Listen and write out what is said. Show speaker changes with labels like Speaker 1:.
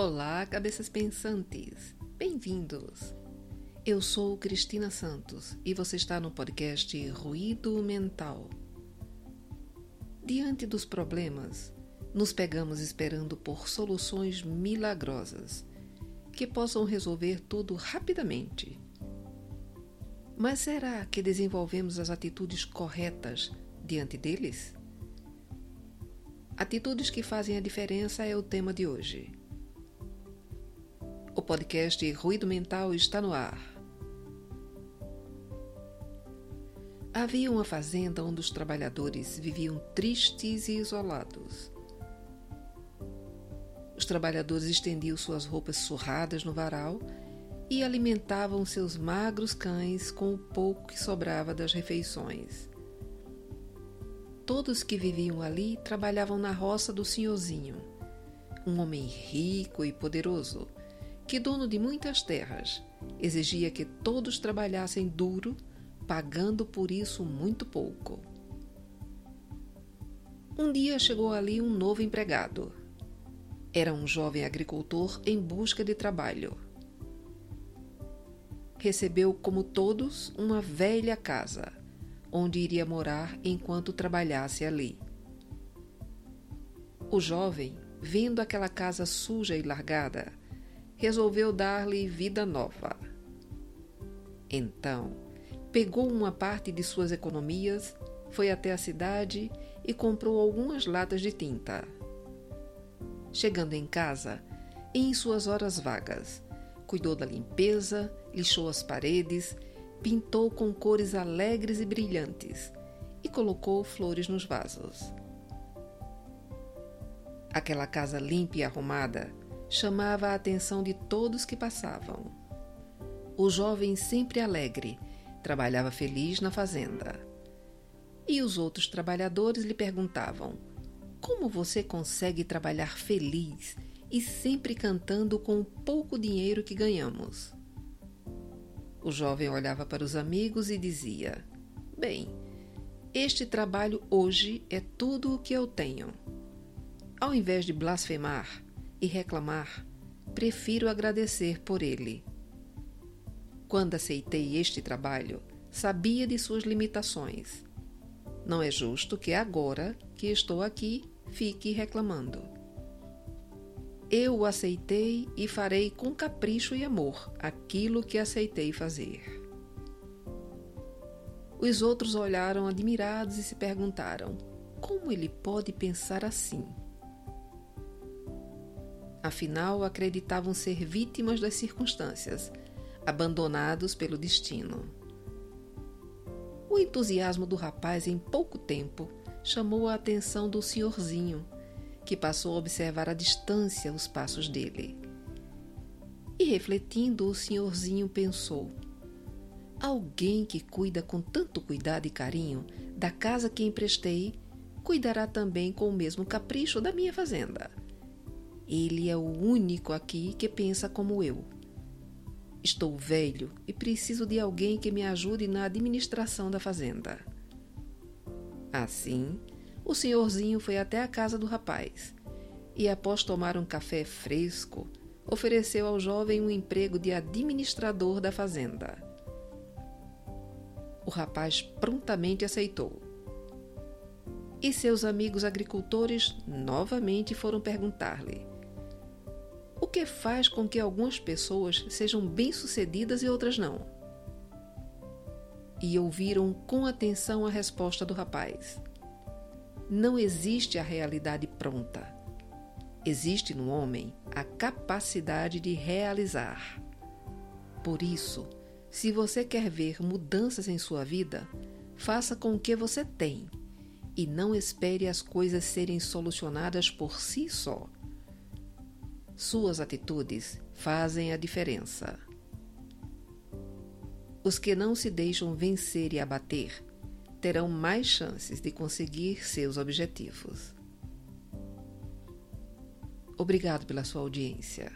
Speaker 1: Olá, cabeças pensantes! Bem-vindos! Eu sou Cristina Santos e você está no podcast Ruído Mental. Diante dos problemas, nos pegamos esperando por soluções milagrosas que possam resolver tudo rapidamente. Mas será que desenvolvemos as atitudes corretas diante deles? Atitudes que fazem a diferença é o tema de hoje. O podcast Ruído Mental está no ar. Havia uma fazenda onde os trabalhadores viviam tristes e isolados. Os trabalhadores estendiam suas roupas surradas no varal e alimentavam seus magros cães com o pouco que sobrava das refeições. Todos que viviam ali trabalhavam na roça do senhorzinho, um homem rico e poderoso, que, dono de muitas terras, exigia que todos trabalhassem duro, pagando por isso muito pouco. Um dia chegou ali um novo empregado. Era um jovem agricultor em busca de trabalho. Recebeu, como todos, uma velha casa onde iria morar enquanto trabalhasse ali. O jovem, vendo aquela casa suja e largada, resolveu dar-lhe vida nova. Então, pegou uma parte de suas economias, foi até a cidade e comprou algumas latas de tinta. Chegando em casa, em suas horas vagas, cuidou da limpeza, lixou as paredes pintou com cores alegres e brilhantes e colocou flores nos vasos. Aquela casa limpa e arrumada chamava a atenção de todos que passavam. O jovem, sempre alegre, trabalhava feliz na fazenda. E os outros trabalhadores lhe perguntavam: Como você consegue trabalhar feliz e sempre cantando com o pouco dinheiro que ganhamos? O jovem olhava para os amigos e dizia: Bem, este trabalho hoje é tudo o que eu tenho. Ao invés de blasfemar e reclamar, prefiro agradecer por ele. Quando aceitei este trabalho, sabia de suas limitações. Não é justo que agora que estou aqui fique reclamando. Eu o aceitei e farei com capricho e amor aquilo que aceitei fazer. Os outros olharam admirados e se perguntaram: como ele pode pensar assim? Afinal, acreditavam ser vítimas das circunstâncias, abandonados pelo destino. O entusiasmo do rapaz em pouco tempo chamou a atenção do senhorzinho que passou a observar à distância os passos dele. E refletindo, o senhorzinho pensou: Alguém que cuida com tanto cuidado e carinho da casa que emprestei, cuidará também com o mesmo capricho da minha fazenda. Ele é o único aqui que pensa como eu. Estou velho e preciso de alguém que me ajude na administração da fazenda. Assim, o senhorzinho foi até a casa do rapaz e, após tomar um café fresco, ofereceu ao jovem um emprego de administrador da fazenda. O rapaz prontamente aceitou. E seus amigos agricultores novamente foram perguntar-lhe: O que faz com que algumas pessoas sejam bem-sucedidas e outras não? E ouviram com atenção a resposta do rapaz. Não existe a realidade pronta. Existe no homem a capacidade de realizar. Por isso, se você quer ver mudanças em sua vida, faça com o que você tem e não espere as coisas serem solucionadas por si só. Suas atitudes fazem a diferença. Os que não se deixam vencer e abater terão mais chances de conseguir seus objetivos. Obrigado pela sua audiência.